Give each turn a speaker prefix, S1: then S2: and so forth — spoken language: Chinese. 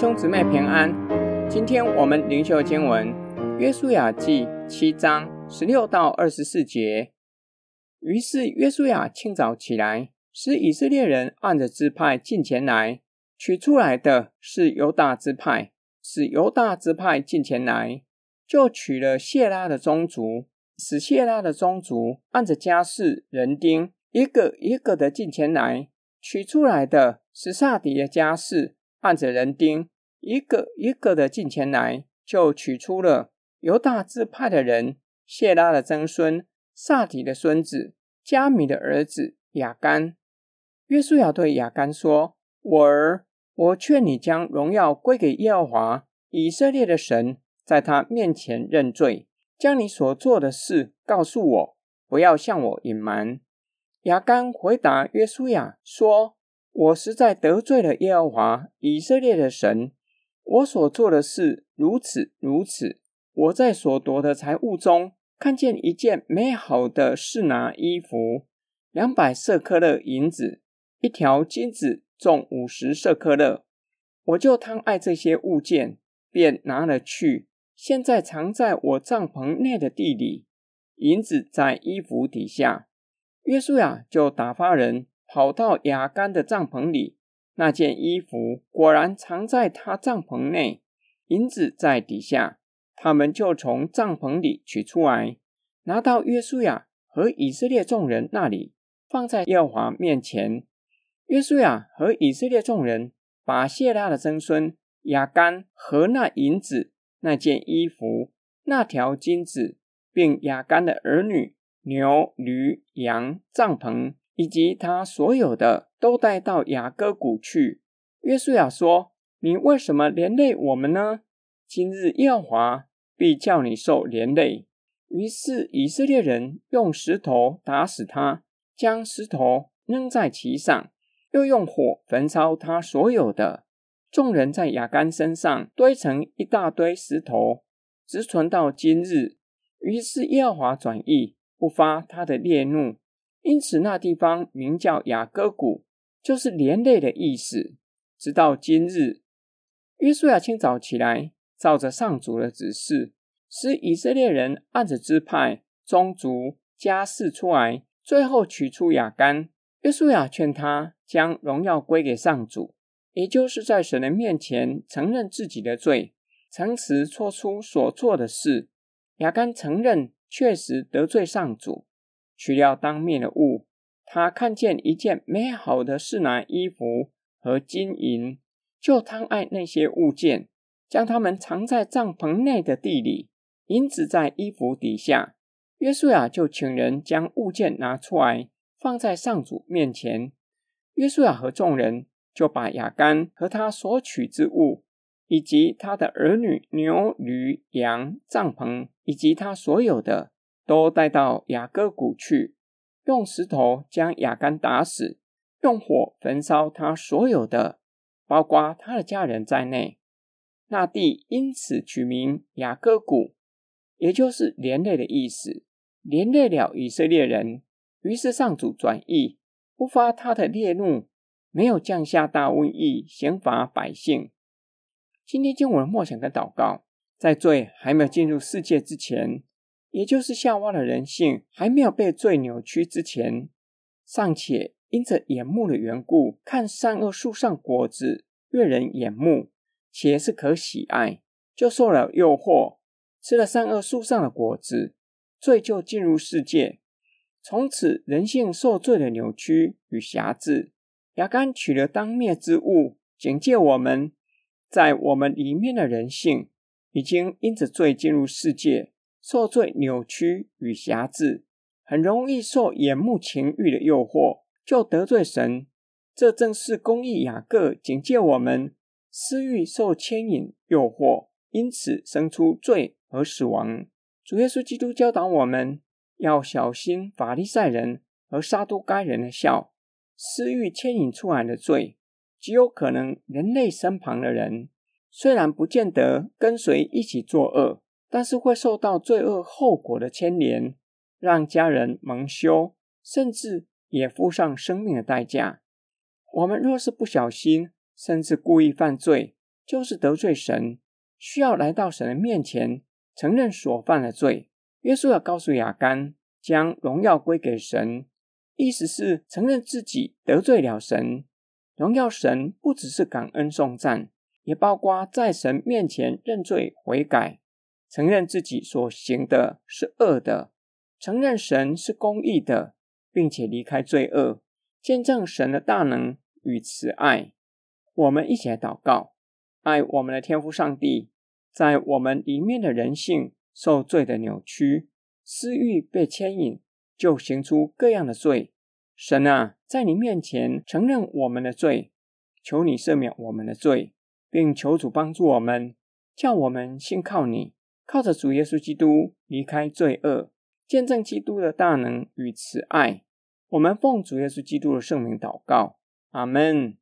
S1: 兄姊妹平安，今天我们灵修经文《约书亚记》七章十六到二十四节。于是约书亚清早起来，使以色列人按着支派进前来，取出来的是犹大支派，使犹大支派进前来，就取了谢拉的宗族，使谢拉的宗族按着家世人丁，一个一个的进前来，取出来的是撒底的家世。按着人丁，一个一个的进前来，就取出了犹大支派的人，谢拉的曾孙，撒底的孙子，加米的儿子雅干。约书亚对雅干说：“我儿，我劝你将荣耀归给耶和华以色列的神，在他面前认罪，将你所做的事告诉我，不要向我隐瞒。”雅干回答约书亚说。我实在得罪了耶和华以色列的神，我所做的事如此如此。我在所夺的财物中看见一件美好的士拿衣服，两百舍客勒银子，一条金子重五十舍客勒，我就贪爱这些物件，便拿了去，现在藏在我帐篷内的地里。银子在衣服底下。约书亚就打发人。跑到亚干的帐篷里，那件衣服果然藏在他帐篷内，银子在底下。他们就从帐篷里取出来，拿到约书亚和以色列众人那里，放在耶和华面前。约书亚和以色列众人把谢拉的曾孙亚干和那银子、那件衣服、那条金子，并亚干的儿女、牛、驴、羊、帐篷。以及他所有的都带到雅各谷去。约书亚说：“你为什么连累我们呢？今日耶和华必叫你受连累。”于是以色列人用石头打死他，将石头扔在其上，又用火焚烧他所有的。众人在亚干身上堆成一大堆石头，直存到今日。于是耶和华转意，不发他的烈怒。因此，那地方名叫亚割谷，就是连累的意思。直到今日，约书亚清早起来，照着上主的指示，使以色列人按着支派、宗族、家室出来，最后取出亚干。约书亚劝他将荣耀归给上主，也就是在神的面前承认自己的罪，诚实说出所做的事。亚干承认确实得罪上主。取掉当面的物，他看见一件美好的示拿衣服和金银，就贪爱那些物件，将它们藏在帐篷内的地里，银子在衣服底下。约书亚就请人将物件拿出来，放在上主面前。约书亚和众人就把亚干和他所取之物，以及他的儿女、牛、驴、羊、帐篷，以及他所有的。都带到雅各谷去，用石头将雅干打死，用火焚烧他所有的，包括他的家人在内。那地因此取名雅各谷，也就是连累的意思，连累了以色列人。于是上主转意，不发他的烈怒，没有降下大瘟疫，刑罚百姓。今天经文默想跟祷告，在罪还没有进入世界之前。也就是夏娃的人性还没有被罪扭曲之前，尚且因着眼目的缘故，看善恶树上果子悦人眼目，且是可喜爱，就受了诱惑，吃了善恶树上的果子，罪就进入世界。从此人性受罪的扭曲与辖制。亚干取了当灭之物，警戒我们，在我们里面的人性已经因着罪进入世界。受罪扭曲与辖制，很容易受眼目情欲的诱惑，就得罪神。这正是公义雅各警戒我们，私欲受牵引诱惑，因此生出罪和死亡。主耶稣基督教导我们要小心法利赛人和撒都该人的笑，私欲牵引出来的罪，极有可能人类身旁的人，虽然不见得跟随一起作恶。但是会受到罪恶后果的牵连，让家人蒙羞，甚至也付上生命的代价。我们若是不小心，甚至故意犯罪，就是得罪神，需要来到神的面前，承认所犯的罪。约书亚告诉亚干，将荣耀归给神，意思是承认自己得罪了神。荣耀神不只是感恩颂赞，也包括在神面前认罪悔改，承认自己所行的是恶的，承认神是公义的，并且离开罪恶，见证神的大能与慈爱。我们一起来祷告：爱我们的天父上帝，在我们里面的人性受罪的扭曲，私欲被牵引，就行出各样的罪。神啊，在你面前承认我们的罪，求你赦免我们的罪，并求主帮助我们，叫我们信靠你，靠着主耶稣基督离开罪恶，见证基督的大能与慈爱。我们奉主耶稣基督的圣名祷告，阿门。